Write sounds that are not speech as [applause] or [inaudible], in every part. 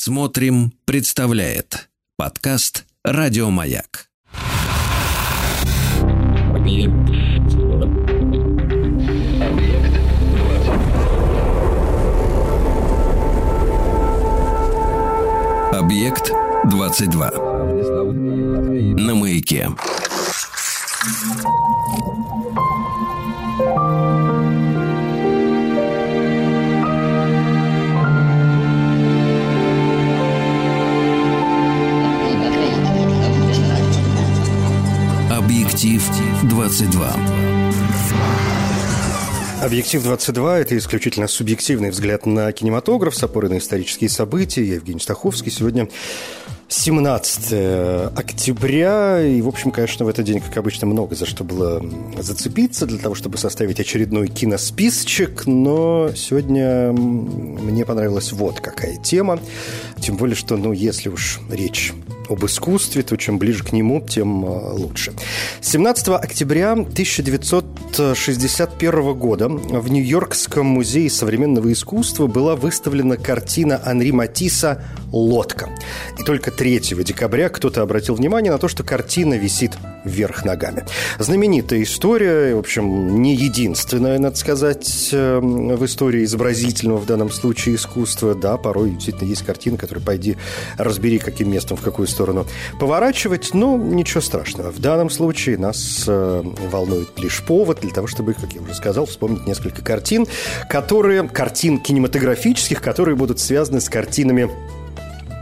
Смотрим, представляет подкаст Радиомаяк. Объект 22. На маяке. Объектив 22. Объектив 22 – это исключительно субъективный взгляд на кинематограф с опорой на исторические события. Я Евгений Стаховский. Сегодня 17 октября, и, в общем, конечно, в этот день, как обычно, много за что было зацепиться для того, чтобы составить очередной киносписочек, но сегодня мне понравилась вот какая тема, тем более, что, ну, если уж речь об искусстве, то чем ближе к нему, тем э, лучше. 17 октября 1961 года в Нью-Йоркском музее современного искусства была выставлена картина Анри Матисса «Лодка». И только 3 декабря кто-то обратил внимание на то, что картина висит вверх ногами. Знаменитая история, в общем, не единственная, надо сказать, э, в истории изобразительного в данном случае искусства. Да, порой действительно есть картины, которые, пойди, разбери, каким местом, в какую сторону поворачивать, но ничего страшного. В данном случае нас э, волнует лишь повод для того, чтобы, как я уже сказал, вспомнить несколько картин, которые, картин кинематографических, которые будут связаны с картинами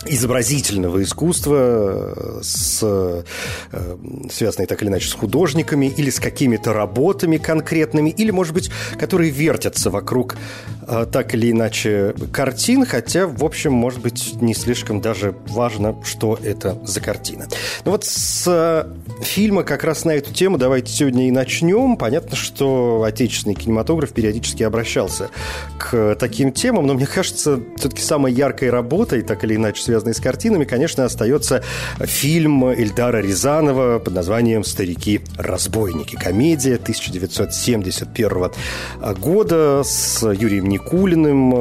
изобразительного искусства, э, с, э, связанные так или иначе с художниками или с какими-то работами конкретными, или, может быть, которые вертятся вокруг э, так или иначе картин, хотя, в общем, может быть, не слишком даже важно, что это за картина. Ну вот с фильма как раз на эту тему давайте сегодня и начнем. Понятно, что отечественный кинематограф периодически обращался к таким темам, но мне кажется, все-таки самой яркой работой, так или иначе связанной с картинами, конечно, остается фильм Эльдара Рязанова под названием «Старики-разбойники». Комедия 1971 года с Юрием Никулиным,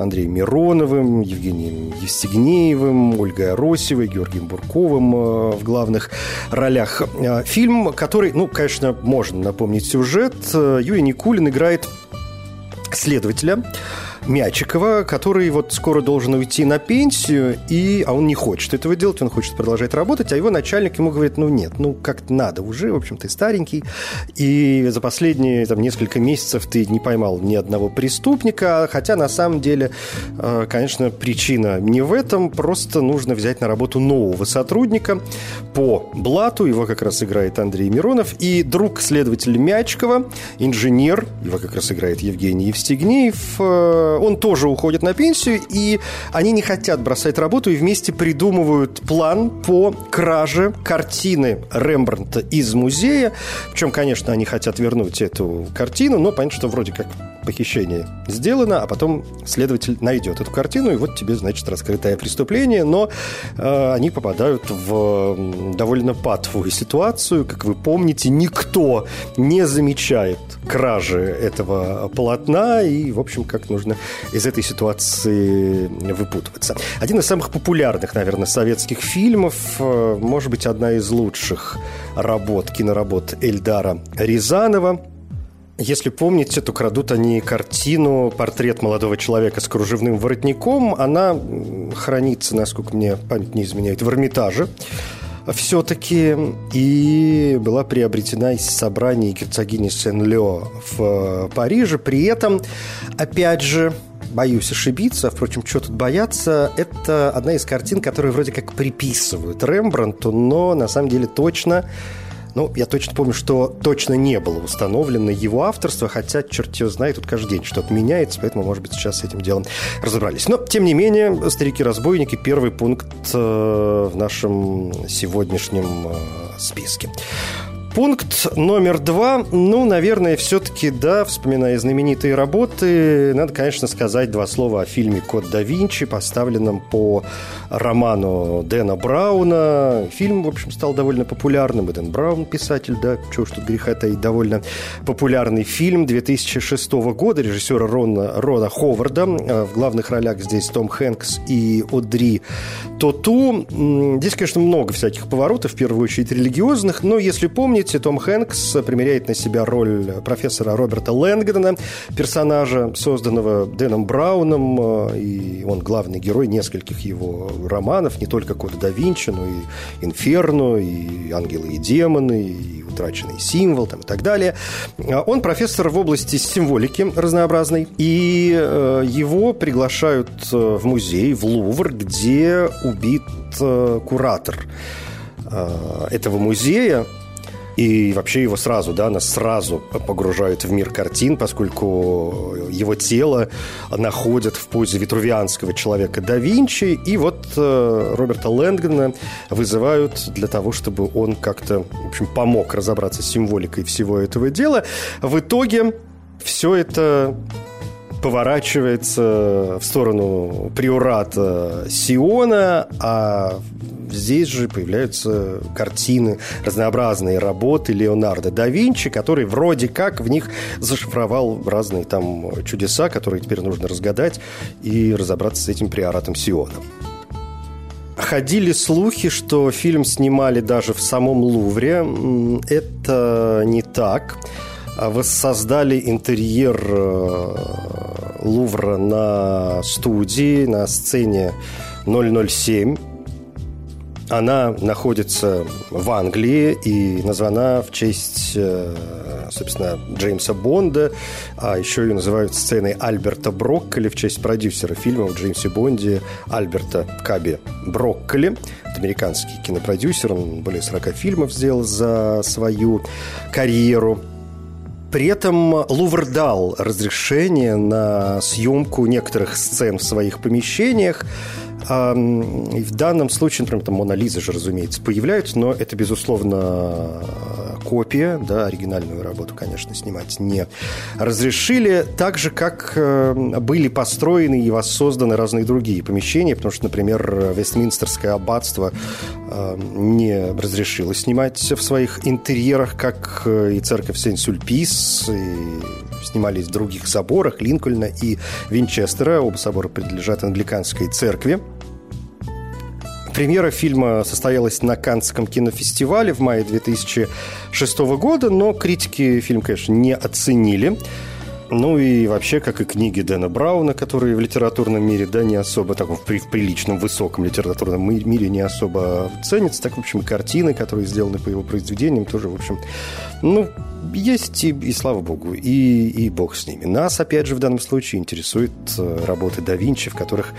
Андреем Мироновым, Евгением Евстигнеевым, Ольгой Аросевой, Георгием Бурковым э, в главных ролях. Э, фильм, который, ну, конечно, можно напомнить сюжет. Юрий Никулин играет следователя, Мячикова, который вот скоро должен уйти на пенсию, и, а он не хочет этого делать, он хочет продолжать работать, а его начальник ему говорит, ну нет, ну как-то надо уже, в общем, ты старенький, и за последние там, несколько месяцев ты не поймал ни одного преступника, хотя на самом деле, э, конечно, причина не в этом, просто нужно взять на работу нового сотрудника по блату, его как раз играет Андрей Миронов, и друг следователя Мячикова, инженер, его как раз играет Евгений Евстигнеев, э, он тоже уходит на пенсию, и они не хотят бросать работу и вместе придумывают план по краже картины Рембрандта из музея. Причем, конечно, они хотят вернуть эту картину, но понятно, что вроде как похищение сделано, а потом следователь найдет эту картину, и вот тебе, значит, раскрытое преступление, но э, они попадают в довольно патовую ситуацию. Как вы помните, никто не замечает кражи этого полотна, и, в общем, как нужно из этой ситуации выпутываться. Один из самых популярных, наверное, советских фильмов, э, может быть, одна из лучших работ, киноработ Эльдара Рязанова – если помните, то крадут они картину «Портрет молодого человека с кружевным воротником». Она хранится, насколько мне память не изменяет, в Эрмитаже все-таки и была приобретена из собрания герцогини Сен-Лео в Париже. При этом, опять же, боюсь ошибиться, впрочем, что тут бояться, это одна из картин, которые вроде как приписывают Рембрандту, но на самом деле точно ну, я точно помню, что точно не было установлено его авторство, хотя, черт его знает, тут каждый день что-то меняется, поэтому, может быть, сейчас с этим делом разобрались. Но, тем не менее, «Старики-разбойники» – первый пункт э, в нашем сегодняшнем э, списке. Пункт номер два. Ну, наверное, все-таки, да, вспоминая знаменитые работы, надо, конечно, сказать два слова о фильме «Код да Винчи», поставленном по роману Дэна Брауна. Фильм, в общем, стал довольно популярным. И Дэн Браун, писатель, да, чего ж тут греха таить, довольно популярный фильм 2006 года режиссера Рона, Рона Ховарда. В главных ролях здесь Том Хэнкс и Одри Тоту. Здесь, конечно, много всяких поворотов, в первую очередь религиозных, но, если помните, помните, Том Хэнкс примеряет на себя роль профессора Роберта Лэнгдона, персонажа, созданного Дэном Брауном, э, и он главный герой нескольких его романов, не только Кода да Винчи, но и Инферно, и Ангелы и демоны, и Утраченный символ там, и так далее. А он профессор в области символики разнообразной, и э, его приглашают э, в музей, в Лувр, где убит куратор этого музея, и вообще его сразу, да, нас сразу погружают в мир картин, поскольку его тело находят в позе витрувианского человека да Винчи. И вот э, Роберта Лэнгдона вызывают для того, чтобы он как-то, в общем, помог разобраться с символикой всего этого дела. В итоге все это поворачивается в сторону приората Сиона, а здесь же появляются картины, разнообразные работы Леонардо да Винчи, который вроде как в них зашифровал разные там чудеса, которые теперь нужно разгадать и разобраться с этим приоратом Сиона. Ходили слухи, что фильм снимали даже в самом Лувре. Это не так. Воссоздали интерьер э, Лувра на студии, на сцене 007 она находится в Англии и названа в честь, э, собственно, Джеймса Бонда, а еще ее называют сценой Альберта Брокколи в честь продюсера фильма в Джеймсе Бонде Альберта Каби Брокколи. Это американский кинопродюсер, он более 40 фильмов сделал за свою карьеру. При этом Лувр дал разрешение на съемку некоторых сцен в своих помещениях, а, в данном случае, например, там Мона Лиза же, разумеется, появляются, но это, безусловно, копия, да, оригинальную работу, конечно, снимать не разрешили, так же, как э, были построены и воссозданы разные другие помещения, потому что, например, Вестминстерское аббатство э, не разрешило снимать в своих интерьерах, как э, и церковь Сен-Сюльпис, и снимались в других соборах Линкольна и Винчестера. Оба собора принадлежат англиканской церкви. Премьера фильма состоялась на Каннском кинофестивале в мае 2006 года, но критики фильм, конечно, не оценили. Ну и вообще, как и книги Дэна Брауна, которые в литературном мире, да, не особо, так, в, в приличном, высоком литературном мире не особо ценятся, так, в общем, и картины, которые сделаны по его произведениям, тоже, в общем, ну, есть и, и слава богу, и, и бог с ними. Нас, опять же, в данном случае интересуют э, работы да Винчи, в которых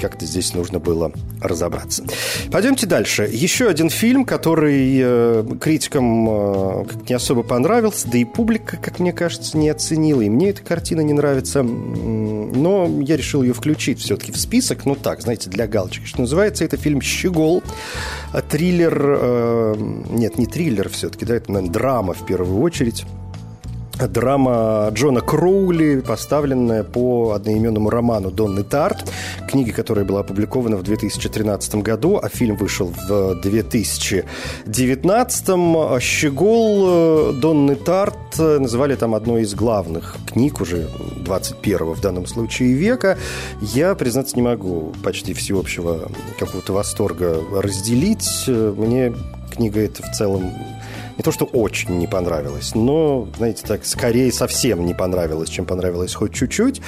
как-то здесь нужно было разобраться. Пойдемте дальше. Еще один фильм, который э, критикам э, не особо понравился, да и публика, как мне кажется, не оценила. И мне эта картина не нравится. Но я решил ее включить все-таки в список. Ну так, знаете, для галочки. Что называется, это фильм «Щегол». Триллер... Нет, не триллер все-таки, да, это, наверное, драма в первую очередь драма Джона Кроули, поставленная по одноименному роману Донны Тарт, книги, которая была опубликована в 2013 году, а фильм вышел в 2019. «Щегол» э, Донны Тарт называли там одной из главных книг уже 21 в данном случае века. Я, признаться, не могу почти всеобщего какого-то восторга разделить. Мне книга эта в целом не то, что очень не понравилось, но, знаете, так, скорее совсем не понравилось, чем понравилось хоть чуть-чуть.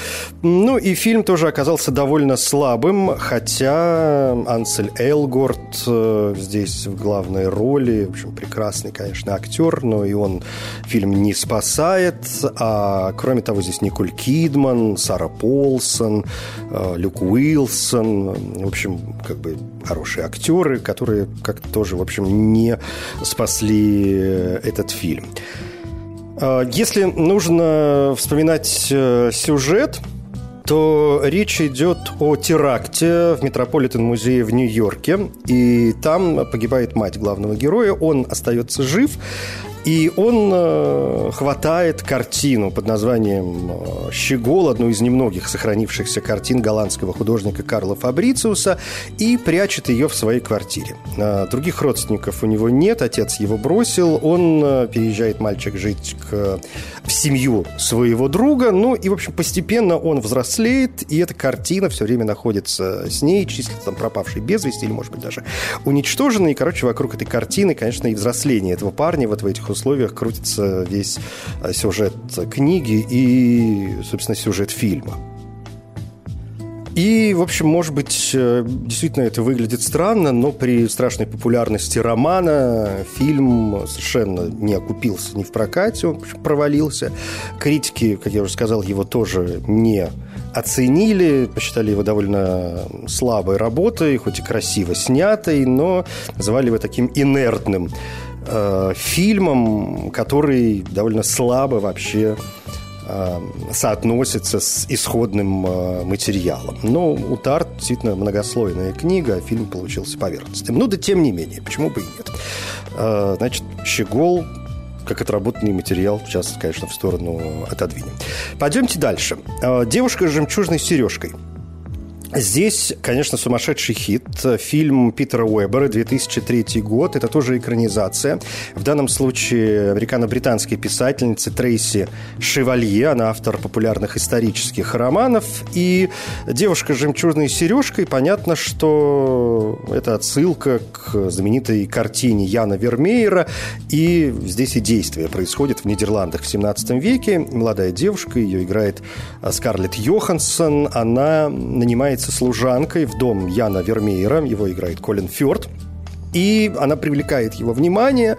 Ну, и фильм тоже оказался довольно слабым, хотя Ансель Элгорд э, здесь в главной роли, в общем, прекрасный, конечно, актер, но и он фильм не спасает, а кроме того, здесь Николь Кидман, Сара Полсон, э, Люк Уилсон, в общем, как бы хорошие актеры, которые как-то тоже, в общем, не спасли этот фильм. А, если нужно вспоминать э, сюжет, то речь идет о теракте в Метрополитен-музее в Нью-Йорке. И там погибает мать главного героя. Он остается жив, И он э, хватает картину под названием э, «Щегол», одну из немногих сохранившихся картин голландского художника Карла Фабрициуса, и прячет ее в своей квартире. Э, других родственников у него нет, отец его бросил, он переезжает мальчик жить к, в семью своего друга, ну и, в общем, постепенно он взрослеет, и эта картина все время находится с ней, числится там пропавшей без вести, или, может быть, даже уничтоженной. И, короче, вокруг этой картины, конечно, и взросление этого парня вот в этих условиях крутится весь э, сюжет книги и, собственно, сюжет фильма. И, в общем, может быть, э, действительно это выглядит странно, но при страшной популярности романа фильм совершенно не окупился ни в прокате, он провалился. Критики, как я уже сказал, его тоже не оценили, посчитали его довольно слабой работой, хоть и красиво снятой, но называли его таким инертным э, фильмом, который довольно слабо вообще э, соотносится с исходным э, материалом. Но у Тарт действительно многослойная книга, а фильм получился поверхностным. Ну да тем не менее, почему бы и нет. Значит, Щегол как отработанный материал, сейчас, конечно, в сторону отодвинем. Пойдемте дальше. Девушка с жемчужной сережкой – Здесь, конечно, сумасшедший хит. Фильм Питера Уэббера, 2003 год. Это тоже экранизация. В данном случае американо-британской писательницы Трейси Шевалье. Она автор популярных исторических романов. И «Девушка с жемчужной сережкой» понятно, что это отсылка к знаменитой картине Яна Вермеера. И здесь и действие происходит в Нидерландах в 17 веке. Молодая девушка, ее играет Скарлетт Йоханссон. Она нанимает является служанкой в дом Яна Вермеера, его играет Колин Фёрд, и она привлекает его внимание,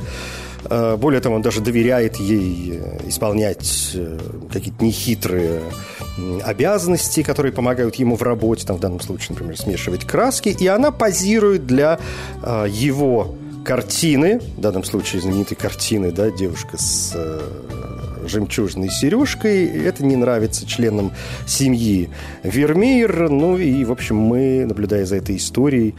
э, более того, он даже доверяет ей э, исполнять э, какие-то нехитрые обязанности, которые помогают ему в работе, там в данном случае, например, смешивать краски, и она позирует для его картины, в данном случае знаменитой картины, да, девушка с жемчужной сережкой. Это не нравится членам семьи Вермеер. Ну и, в общем, мы, наблюдая за этой историей,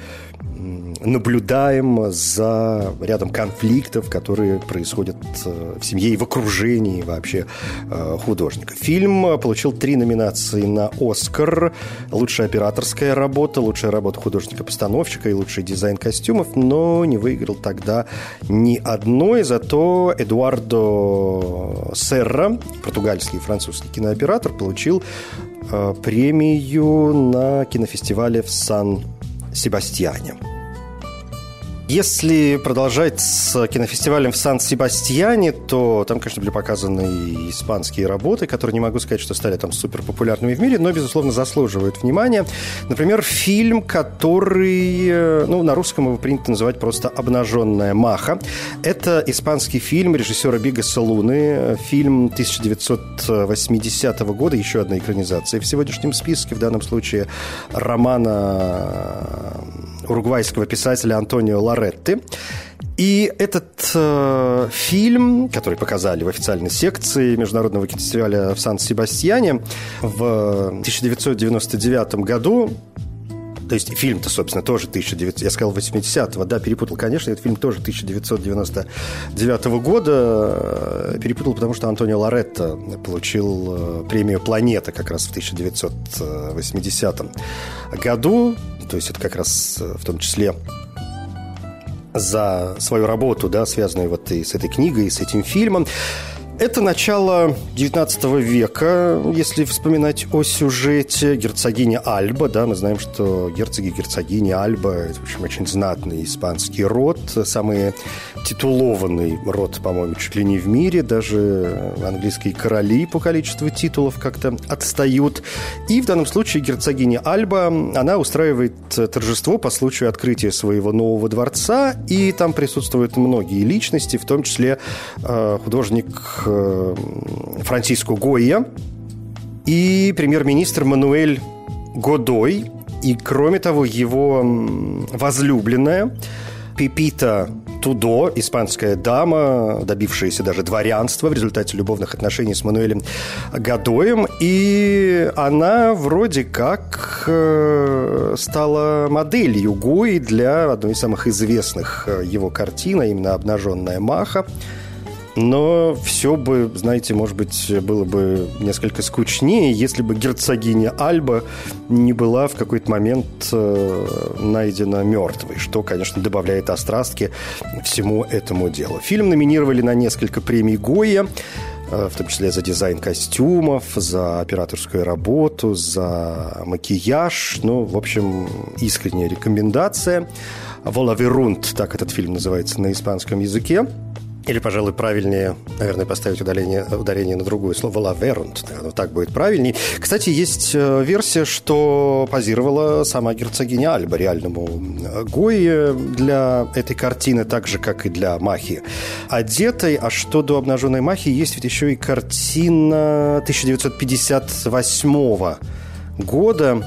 наблюдаем за рядом конфликтов, которые происходят э, в семье и в окружении вообще э, художника. Фильм получил три номинации на «Оскар». Лучшая операторская работа, лучшая работа художника-постановщика и лучший дизайн костюмов, но не выиграл тогда ни одной. Зато Эдуардо Серра, португальский и французский кинооператор, получил э, премию на кинофестивале в Сан-Себастьяне. Если продолжать с кинофестивалем в Сан-Себастьяне, то там, конечно, были показаны и испанские работы, которые не могу сказать, что стали там супер популярными в мире, но, безусловно, заслуживают внимания. Например, фильм, который, э, ну, на русском его принято называть просто «Обнаженная маха». Это испанский фильм режиссера Бига Салуны, фильм 1980 года, еще одна экранизация в сегодняшнем списке, в данном случае романа уругвайского писателя Антонио Лоретты. И этот э, фильм, который показали в официальной секции Международного кинофестиваля в Сан-Себастьяне в 1999 году, то есть фильм-то, собственно, тоже 1900, я сказал 80-го, да, перепутал, конечно, этот фильм тоже 1999 года, перепутал, потому что Антонио Лоретто получил э, премию «Планета» как раз в 1980 году, то есть это как раз э, в том числе за свою работу, да, связанную вот и с этой книгой, и с этим фильмом. Это начало XIX века, если вспоминать о сюжете. Герцогиня Альба, да, мы знаем, что герцоги герцогини Альба – это, в общем, очень знатный испанский род, самый титулованный род, по-моему, чуть ли не в мире, даже английские короли по количеству титулов как-то отстают. И в данном случае герцогиня Альба, она устраивает торжество по случаю открытия своего нового дворца, и там присутствуют многие личности, в том числе э, художник Франциско Гойя и премьер-министр Мануэль Годой. И, кроме того, его возлюбленная Пипита Тудо, испанская дама, добившаяся даже дворянства в результате любовных отношений с Мануэлем Гадоем. И она вроде как э, стала моделью Гои для одной из самых известных э, его картин, а именно «Обнаженная Маха». Но все бы, знаете, может быть, было бы несколько скучнее, если бы герцогиня Альба не была в какой-то момент э, найдена мертвой, что, конечно, добавляет острастки всему этому делу. Фильм номинировали на несколько премий Гоя, э, в том числе за дизайн костюмов, за операторскую работу, за макияж. Ну, в общем, искренняя рекомендация. «Волаверунт», так этот фильм называется на испанском языке. Или, пожалуй, правильнее, наверное, поставить ударение, ударение на другое слово «лаверунт». Оно так будет правильнее. Кстати, есть э, версия, что позировала сама герцогиня Альба реальному э, Гойе для этой картины, так же, как и для Махи одетой. А что до обнаженной Махи, есть ведь еще и картина 1958 года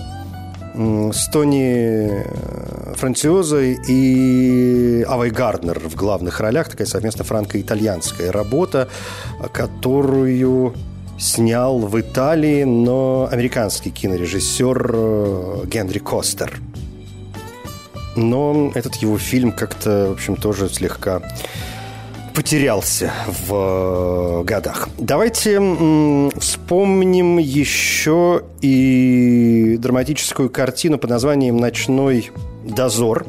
с Тони э, Франциозой и Авой Гарднер в главных ролях. Такая совместно франко-итальянская работа, которую снял в Италии, но американский кинорежиссер э, Генри Костер. Но этот его фильм как-то, в общем, тоже слегка потерялся в э, годах. Давайте вспомним еще и драматическую картину под названием «Ночной дозор».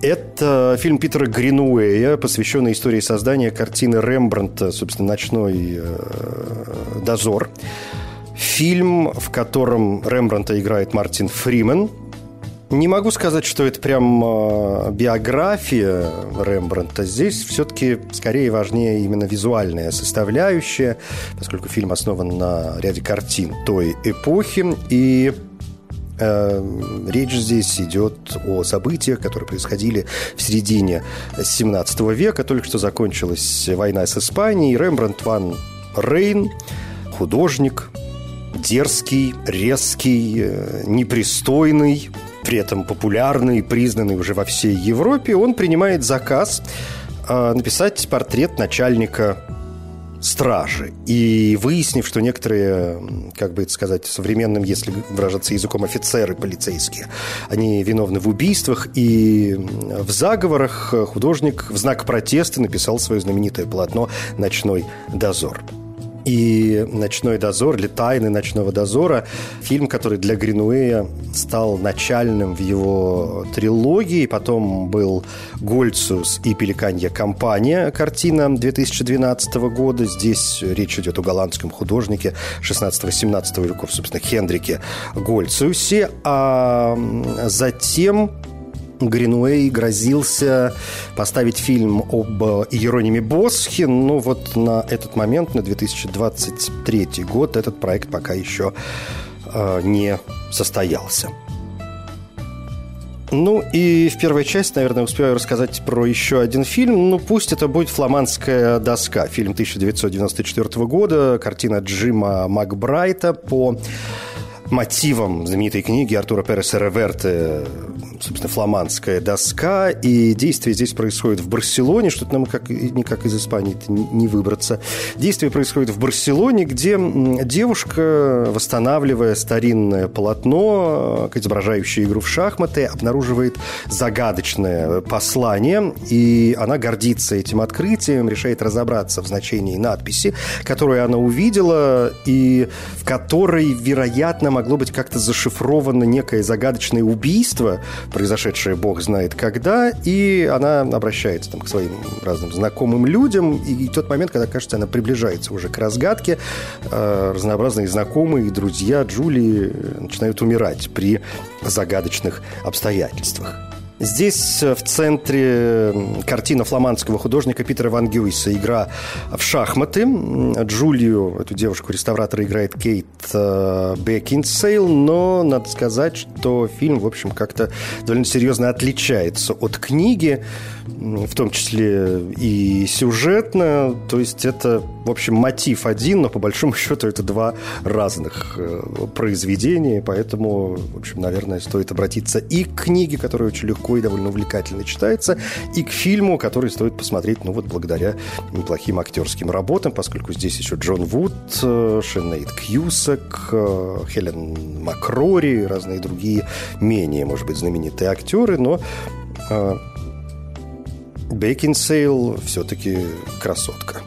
Это фильм Питера Гринуэя, посвященный истории создания картины Рембрандта, собственно, «Ночной э, дозор». Фильм, в котором Рембрандта играет Мартин Фримен – не могу сказать, что это прям э, биография Рембрандта. Здесь все-таки скорее важнее именно визуальная составляющая, поскольку фильм основан на ряде картин той эпохи. И э, речь здесь идет о событиях, которые происходили в середине 17 века. Только что закончилась война с Испанией. Рембрандт ван Рейн, художник, дерзкий, резкий, э, непристойный, при этом популярный и признанный уже во всей Европе, он принимает заказ э, написать портрет начальника стражи. И выяснив, что некоторые, как бы это сказать, современным, если выражаться языком, офицеры полицейские, они виновны в убийствах и в заговорах, художник в знак протеста написал свое знаменитое полотно «Ночной дозор» и «Ночной дозор» или «Тайны ночного дозора» фильм, который для Гринуэя стал начальным в его трилогии. Потом был «Гольцус» и «Пеликанья компания» картина 2012 года. Здесь речь идет о голландском художнике 16-17 веков, собственно, Хендрике Гольцусе. А затем Гринуэй грозился поставить фильм об Иерониме Босхе, но вот на этот момент, на 2023 год, этот проект пока еще э, не состоялся. Ну и в первой части, наверное, успею рассказать про еще один фильм. Ну пусть это будет «Фламандская доска». Фильм 1994 года, картина Джима Макбрайта по мотивам знаменитой книги Артура Переса Реверте, собственно, фламандская доска, и действие здесь происходит в Барселоне, что-то нам как, никак из Испании не выбраться. Действие происходит в Барселоне, где девушка, восстанавливая старинное полотно, изображающее игру в шахматы, обнаруживает загадочное послание, и она гордится этим открытием, решает разобраться в значении надписи, которую она увидела, и в которой, вероятно, могло быть как-то зашифровано некое загадочное убийство, произошедшее бог знает когда, и она обращается там, к своим разным знакомым людям, и, тот момент, когда, кажется, она приближается уже к разгадке, э, разнообразные знакомые и друзья Джулии начинают умирать при загадочных обстоятельствах. Здесь э, в центре картина фламандского художника Питера Ван Гюйса. «Игра в шахматы». Джулию, эту девушку-реставратора, играет Кейт э, Бекинсейл, но надо сказать, что фильм, в общем, как-то довольно серьезно отличается от книги, в том числе и сюжетно. То есть это, в общем, мотив один, но по большому [laughs] счету это два разных э, произведения, поэтому, в общем, наверное, стоит обратиться и к книге, которая очень легко и довольно увлекательно читается, и к фильму, который стоит посмотреть, ну вот благодаря неплохим актерским работам, поскольку здесь еще Джон Вуд, э, Шенейд Кьюсак, э, Хелен Макрори, разные другие менее, может быть, знаменитые актеры, но Бейкинсейл все-таки красотка.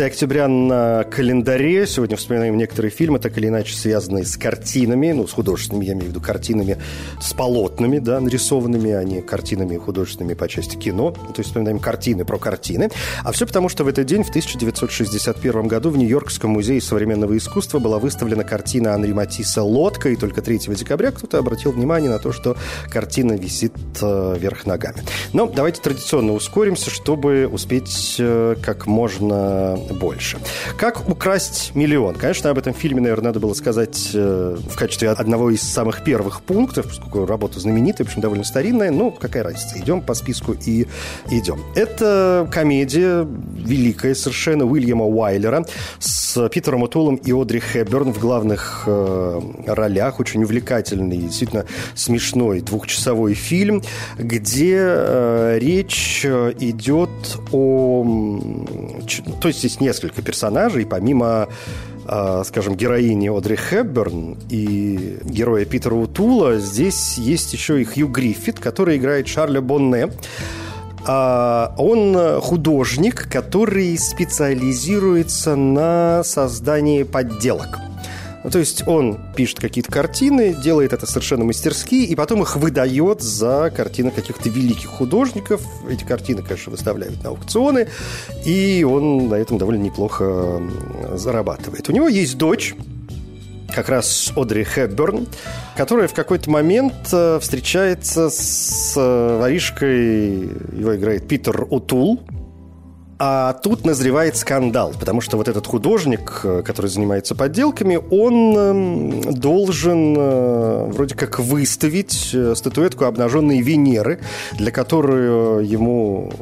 17 октября на календаре. Сегодня вспоминаем некоторые фильмы, так или иначе связанные с картинами, ну, с художественными, я имею в виду картинами, с полотнами, да, нарисованными, а не картинами художественными по части кино. То есть вспоминаем картины про картины. А все потому, что в этот день, в 1961 году, в Нью-Йоркском музее современного искусства была выставлена картина Анри Матисса «Лодка», и только 3 декабря кто-то обратил внимание на то, что картина висит э, вверх ногами. Но давайте традиционно ускоримся, чтобы успеть э, как можно больше. Как украсть миллион? Конечно, об этом фильме, наверное, надо было сказать э, в качестве одного из самых первых пунктов, поскольку работа знаменитая, в общем, довольно старинная. Ну, какая разница? Идем по списку и идем. Это комедия великая совершенно Уильяма Уайлера с Питером Утулом и Одри Хэбберн в главных э, ролях. Очень увлекательный, действительно смешной двухчасовой фильм, где э, речь идет о то есть здесь несколько персонажей, помимо а, скажем, героини Одри Хепберн и героя Питера Утула, здесь есть еще и Хью Гриффит, который играет Шарля Бонне. А, он художник, который специализируется на создании подделок – ну, то есть он пишет какие-то картины, делает это совершенно мастерски, и потом их выдает за картины каких-то великих художников. Эти картины, конечно, выставляют на аукционы, и он на этом довольно неплохо зарабатывает. У него есть дочь, как раз Одри Хепберн, которая в какой-то момент э, встречается с э, воришкой, его играет Питер Утул, а тут назревает скандал, потому что вот этот художник, э, который занимается подделками, он эм, должен э, вроде как выставить э, статуэтку обнаженной Венеры, для которой ему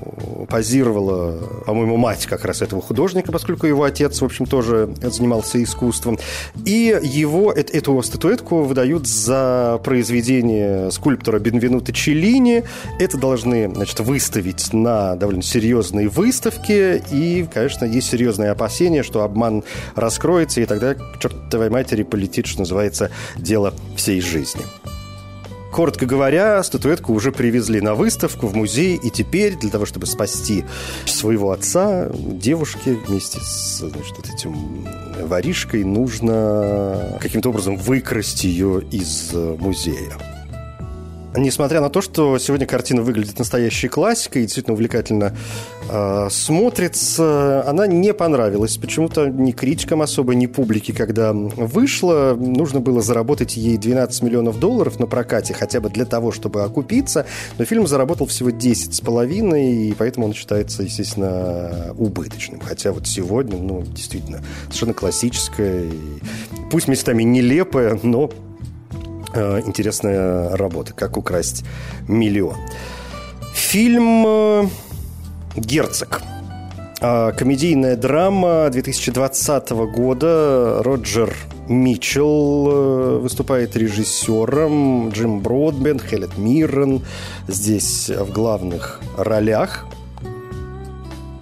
позировала, по-моему, мать как раз этого художника, поскольку его отец, в общем, тоже занимался искусством. И его, эту статуэтку выдают за произведение скульптора Бенвенута Челлини. Это должны, значит, выставить на довольно серьезной выставке, ошибки, и, конечно, есть серьезные опасения, что обман раскроется, и тогда к чертовой матери полетит, что называется, дело всей жизни. Коротко говоря, статуэтку уже привезли на выставку в музей, и теперь для того, чтобы спасти своего отца, девушке вместе с значит, вот этим воришкой, нужно каким-то образом выкрасть ее из музея. Несмотря на то, что сегодня картина выглядит настоящей классикой и действительно увлекательно э, смотрится, она не понравилась почему-то ни критикам особо, ни публике, когда вышла. Нужно было заработать ей 12 миллионов долларов на прокате, хотя бы для того, чтобы окупиться. Но фильм заработал всего 10 с половиной, и поэтому он считается, естественно, убыточным. Хотя вот сегодня, ну, действительно, совершенно классическая, пусть местами нелепая, но интересная работа «Как украсть миллион». Фильм э, «Герцог». А, комедийная драма 2020 года. Роджер Митчелл э, выступает режиссером, Джим Бродбен, Хелет Миррен здесь в главных ролях –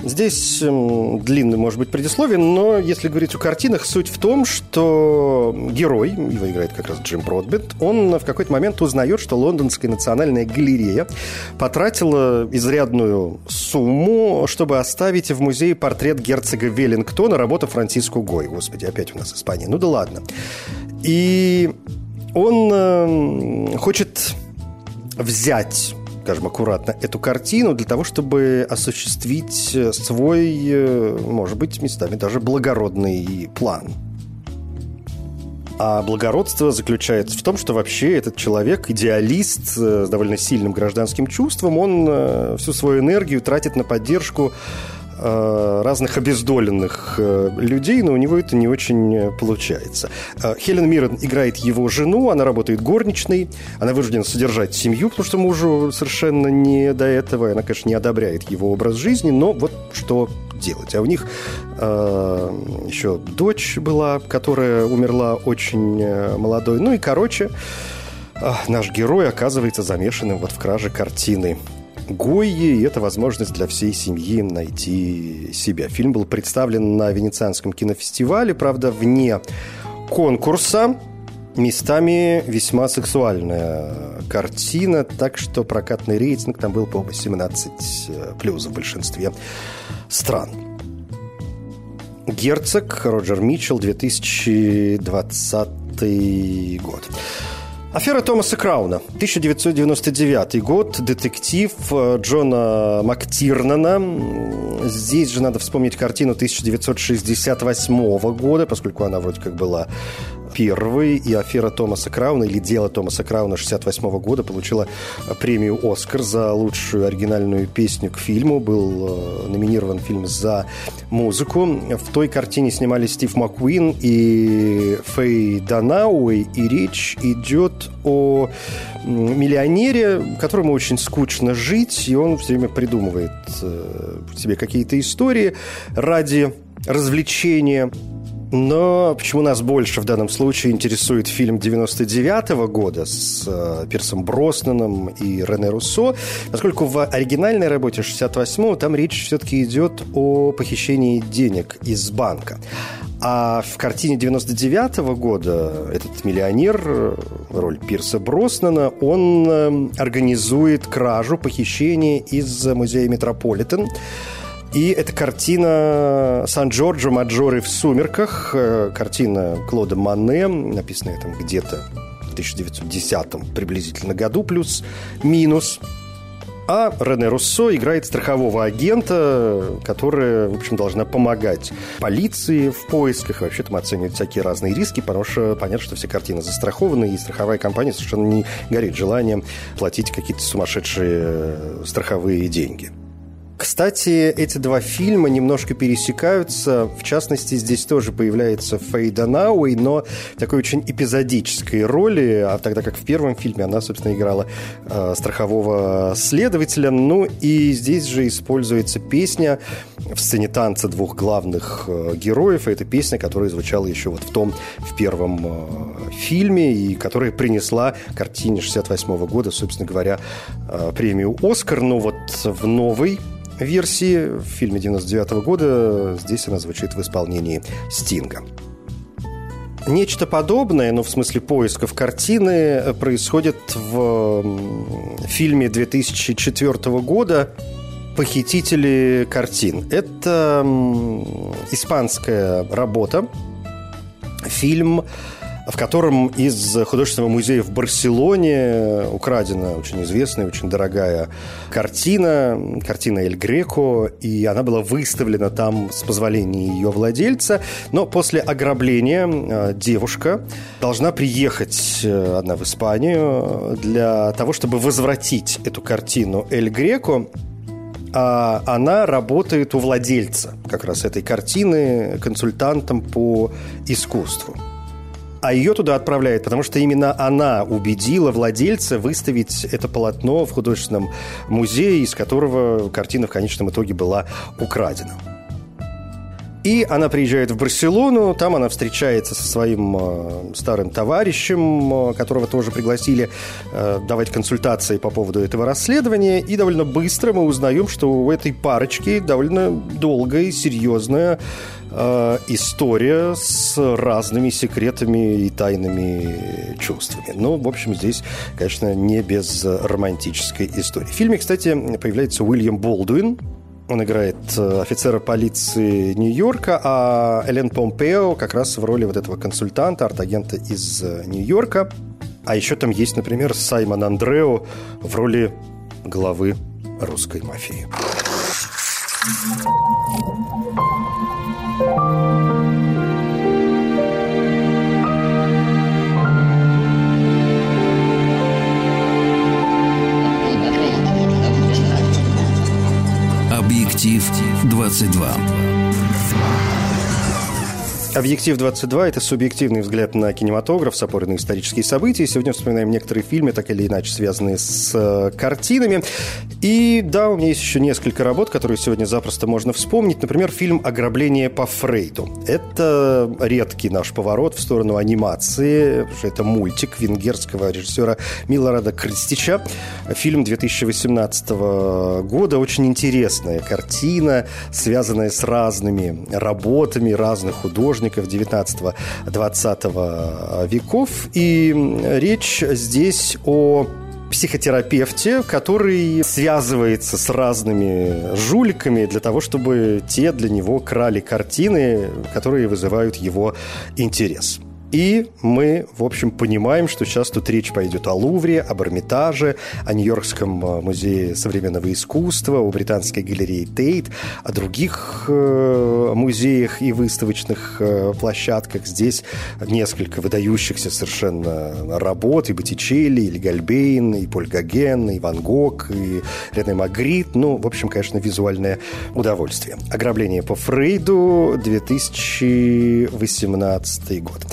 Здесь эм, длинный, может быть, предисловие, но если говорить о картинах, суть в том, что герой, его играет как раз Джим Бродбент, он в какой-то момент узнает, что Лондонская национальная галерея потратила изрядную сумму, чтобы оставить в музее портрет герцога Веллингтона, работа Франциско Гой. Господи, опять у нас Испания. Ну да ладно. И он э, хочет взять скажем, аккуратно, эту картину для того, чтобы осуществить э, свой, э, может быть, местами даже благородный план. А благородство заключается в том, что вообще этот человек, идеалист э, с довольно сильным гражданским чувством, он всю свою энергию тратит на поддержку разных обездоленных э, людей, но у него это не очень получается. Хелен Миррен играет его жену, она работает горничной, она вынуждена содержать семью, потому что мужу совершенно не до этого, она, конечно, не одобряет его образ жизни, но вот что делать. А у них э, еще дочь была, которая умерла очень молодой. Ну и, короче, э, наш герой оказывается замешанным вот в краже картины Гойи, и это возможность для всей семьи найти себя. Фильм был представлен на Венецианском кинофестивале, правда, вне конкурса. Местами весьма сексуальная картина, так что прокатный рейтинг там был, по 17 плюс в большинстве стран. Герцог Роджер Митчелл, 2020 год. Афера Томаса Крауна. 1999 год. Детектив э, Джона Мактирнана. Здесь же надо вспомнить картину 1968 года, поскольку она вроде как была первый, и афера Томаса Крауна, или дело Томаса Крауна 68 года получила премию «Оскар» за лучшую оригинальную песню к фильму. Был э, номинирован фильм за музыку. В той картине снимались Стив Маккуин и Фэй Данауэй, и речь идет о миллионере, которому очень скучно жить, и он все время придумывает э, себе какие-то истории ради развлечения но почему нас больше в данном случае интересует фильм 99 -го года с э, Пирсом Броснаном и Рене Руссо, поскольку в оригинальной работе 68-го там речь все-таки идет о похищении денег из банка. А в картине 99 -го года этот миллионер, роль Пирса Броснана, он э, организует кражу, похищение из музея Метрополитен. И это картина Сан-Джорджо Маджоры в сумерках, э, картина Клода Мане, написанная там где-то в 1910 приблизительно году, плюс-минус. А Рене Руссо играет страхового агента, которая, в общем, должна помогать полиции в поисках, вообще там оценивать всякие разные риски, потому что понятно, что все картины застрахованы, и страховая компания совершенно не горит желанием платить какие-то сумасшедшие страховые деньги. Кстати, эти два фильма немножко пересекаются. В частности, здесь тоже появляется Фейда Науэй, но в такой очень эпизодической роли, а тогда как в первом фильме она, собственно, играла э, страхового следователя. Ну и здесь же используется песня в сцене танца двух главных э, героев. Это песня, которая звучала еще вот в том, в первом э, фильме, и которая принесла картине 68 года, собственно говоря, э, премию «Оскар». Но вот в новой версии в фильме 99 -го года здесь она звучит в исполнении Стинга. Нечто подобное, ну, в смысле поисков картины, происходит в фильме 2004 года «Похитители картин». Это испанская работа, фильм в котором из художественного музея в Барселоне украдена очень известная, очень дорогая картина, картина Эль Греко, и она была выставлена там с позволения ее владельца, но после ограбления э, девушка должна приехать э, одна в Испанию для того, чтобы возвратить эту картину Эль Греко, а она работает у владельца как раз этой картины консультантом по искусству а ее туда отправляют, потому что именно она убедила владельца выставить это полотно в художественном музее, из которого картина в конечном итоге была украдена. И она приезжает в Барселону, там она встречается со своим э, старым товарищем, э, которого тоже пригласили э, давать консультации по поводу этого расследования. И довольно быстро мы узнаем, что у этой парочки довольно долгая и серьезная э, история с разными секретами и тайными чувствами. Ну, в общем, здесь, конечно, не без романтической истории. В фильме, кстати, появляется Уильям Болдуин, он играет э, офицера полиции Нью-Йорка, а Элен Помпео как раз в роли вот этого консультанта, арт-агента из э, Нью-Йорка. А еще там есть, например, Саймон Андрео в роли главы русской мафии. 22. 22. Объектив 22 – это субъективный взгляд на кинематограф с на исторические события. Сегодня вспоминаем некоторые фильмы, так или иначе связанные с э, картинами. И да, у меня есть еще несколько работ, которые сегодня запросто можно вспомнить. Например, фильм «Ограбление по Фрейду». Это редкий наш поворот в сторону анимации. Это мультик венгерского режиссера Милорада Крстича. Фильм 2018 года. Очень интересная картина, связанная с разными работами разных художников художников 19-20 веков. И речь здесь о психотерапевте, который связывается с разными жуликами для того, чтобы те для него крали картины, которые вызывают его интерес. И мы, в общем, понимаем, что сейчас тут речь пойдет о Лувре, об Эрмитаже, о Нью-Йоркском э, музее современного искусства, о британской галерее Тейт, о других э, музеях и выставочных э, площадках. Здесь несколько выдающихся совершенно работ, и Боттичелли, и Гальбейн, и Поль Гоген, и Ван Гог, и Рене Магрит. Ну, в общем, конечно, визуальное удовольствие. «Ограбление по Фрейду», 2018 год.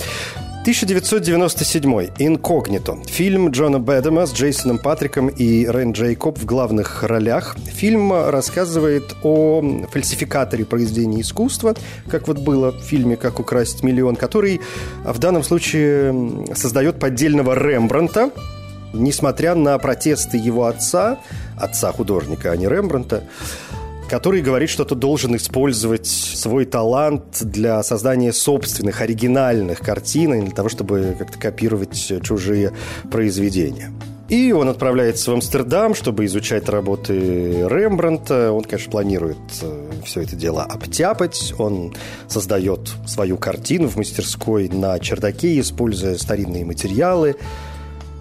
1997. «Инкогнито». Фильм Джона Бэдэма с Джейсоном Патриком и Рен Джейкоб в главных ролях. Фильм рассказывает о фальсификаторе произведения искусства, как вот было в фильме «Как украсть миллион», который в данном случае создает поддельного Рембранта, несмотря на протесты его отца, отца художника, а не Рембранта, который говорит, что ты должен использовать свой талант для создания собственных, оригинальных картин, а не для того, чтобы как-то копировать чужие произведения. И он отправляется в Амстердам, чтобы изучать работы Рембранта. Он, конечно, планирует э, все это дело обтяпать. Он создает свою картину в мастерской на чердаке, используя старинные материалы.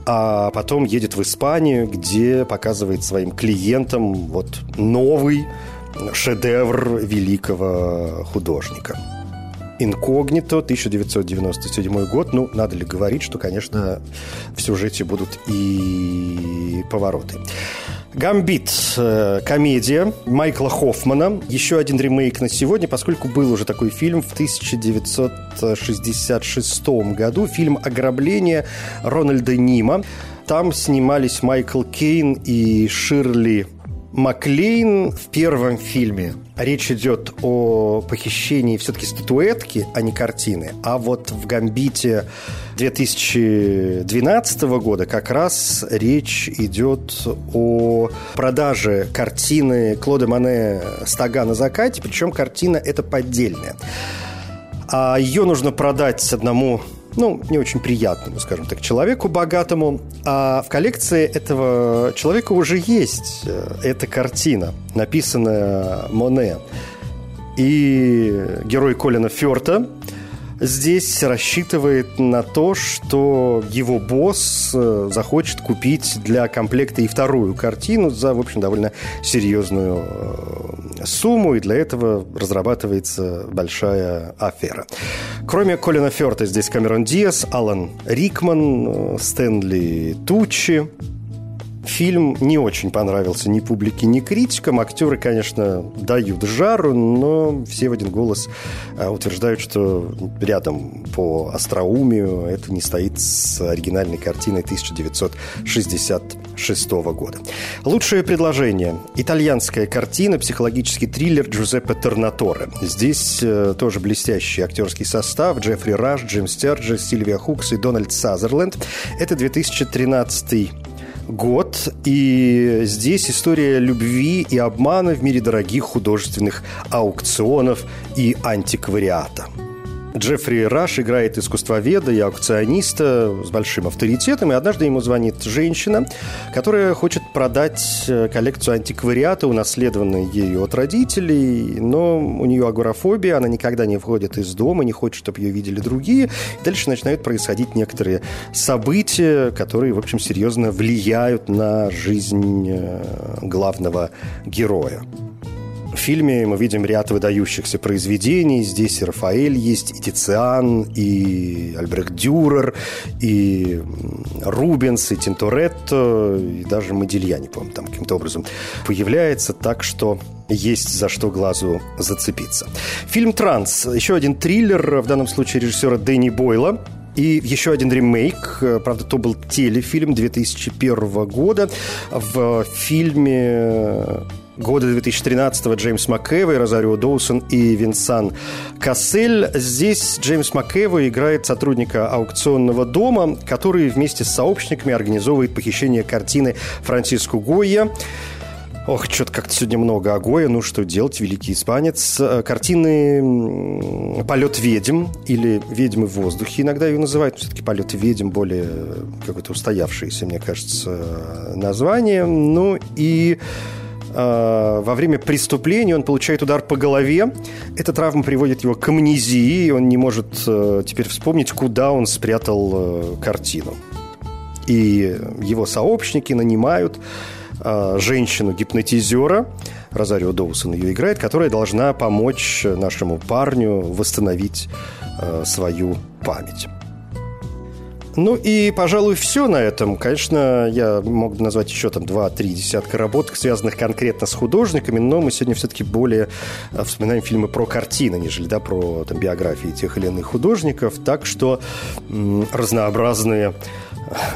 А потом едет в Испанию, где показывает своим клиентам вот новый шедевр великого художника. «Инкогнито», 1997 год. Ну, надо ли говорить, что, конечно, в сюжете будут и повороты. «Гамбит» комедия Майкла Хоффмана. Еще один ремейк на сегодня, поскольку был уже такой фильм в 1966 году. Фильм «Ограбление» Рональда Нима. Там снимались Майкл Кейн и Ширли Маклейн в первом фильме речь идет о похищении все-таки статуэтки, а не картины. А вот в «Гамбите» 2012 года как раз речь идет о продаже картины Клода Мане «Стага на закате», причем картина эта поддельная. А ее нужно продать одному ну, не очень приятному, скажем так, человеку богатому. А в коллекции этого человека уже есть э, эта картина, написанная Моне. И герой Колина Ферта здесь рассчитывает на то, что его босс э, захочет купить для комплекта и вторую картину за, в общем, довольно серьезную э, сумму, и для этого разрабатывается большая афера. Кроме Колина Ферта здесь Камерон Диас, Алан Рикман, э, Стэнли Тучи, Фильм не очень понравился ни публике, ни критикам. Актеры, конечно, дают жару, но все в один голос э, утверждают, что рядом по остроумию это не стоит с оригинальной картиной 1966 года. Лучшее предложение. Итальянская картина, психологический триллер Джузеппе Торнаторе. Здесь э, тоже блестящий актерский состав. Джеффри Раш, Джим Стерджи, Сильвия Хукс и Дональд Сазерленд. Это 2013 год, и здесь история любви и обмана в мире дорогих художественных аукционов и антиквариата. Джеффри Раш играет искусствоведа и аукциониста с большим авторитетом, и однажды ему звонит женщина, которая хочет продать э, коллекцию антиквариата, унаследованную ею от родителей, но у нее агорафобия, она никогда не выходит из дома, не хочет, чтобы ее видели другие. Дальше начинают происходить некоторые события, которые, в общем, серьезно влияют на жизнь э, главного героя. В фильме мы видим ряд выдающихся произведений. Здесь и Рафаэль есть, и Тициан, и Альбрехт Дюрер, и Рубенс, и Тинторетто, и даже Модильяни, по-моему, там каким-то образом появляется. Так что есть за что глазу зацепиться. Фильм «Транс» – еще один триллер, в данном случае режиссера Дэнни Бойла. И еще один ремейк, правда, то был телефильм 2001 года. В фильме года 2013-го Джеймс МакЭвой, Розарио Доусон и Винсан Кассель. Здесь Джеймс МакЭвой играет сотрудника аукционного дома, который вместе с сообщниками организовывает похищение картины Франциску Гойя. Ох, что-то как-то сегодня много Агоя. Ну, что делать, великий испанец. Э, картины «Полет ведьм» или «Ведьмы в воздухе» иногда ее называют. Все-таки «Полет ведьм» более какое-то устоявшееся, мне кажется, название. Ну, и э, во время преступления он получает удар по голове. Эта травма приводит его к амнезии, он не может э, теперь вспомнить, куда он спрятал картину. И его сообщники нанимают э, женщину-гипнотизера, Розарио Доусон ее играет, которая должна помочь нашему парню восстановить э, свою память. Ну и, пожалуй, все на этом. Конечно, я мог бы назвать еще там два-три десятка работ, связанных конкретно с художниками, но мы сегодня все-таки более э, вспоминаем фильмы про картины, нежели да, про там, биографии тех или иных художников. Так что м- разнообразные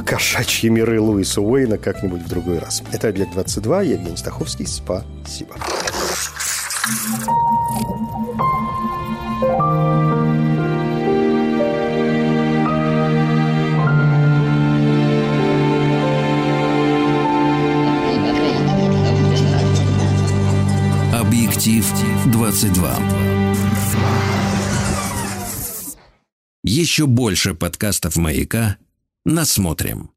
кошачьи миры Луиса Уэйна как-нибудь в другой раз. Это «Объект-22», я Евгений Стаховский. Спасибо. 22. Еще больше подкастов «Маяка» насмотрим.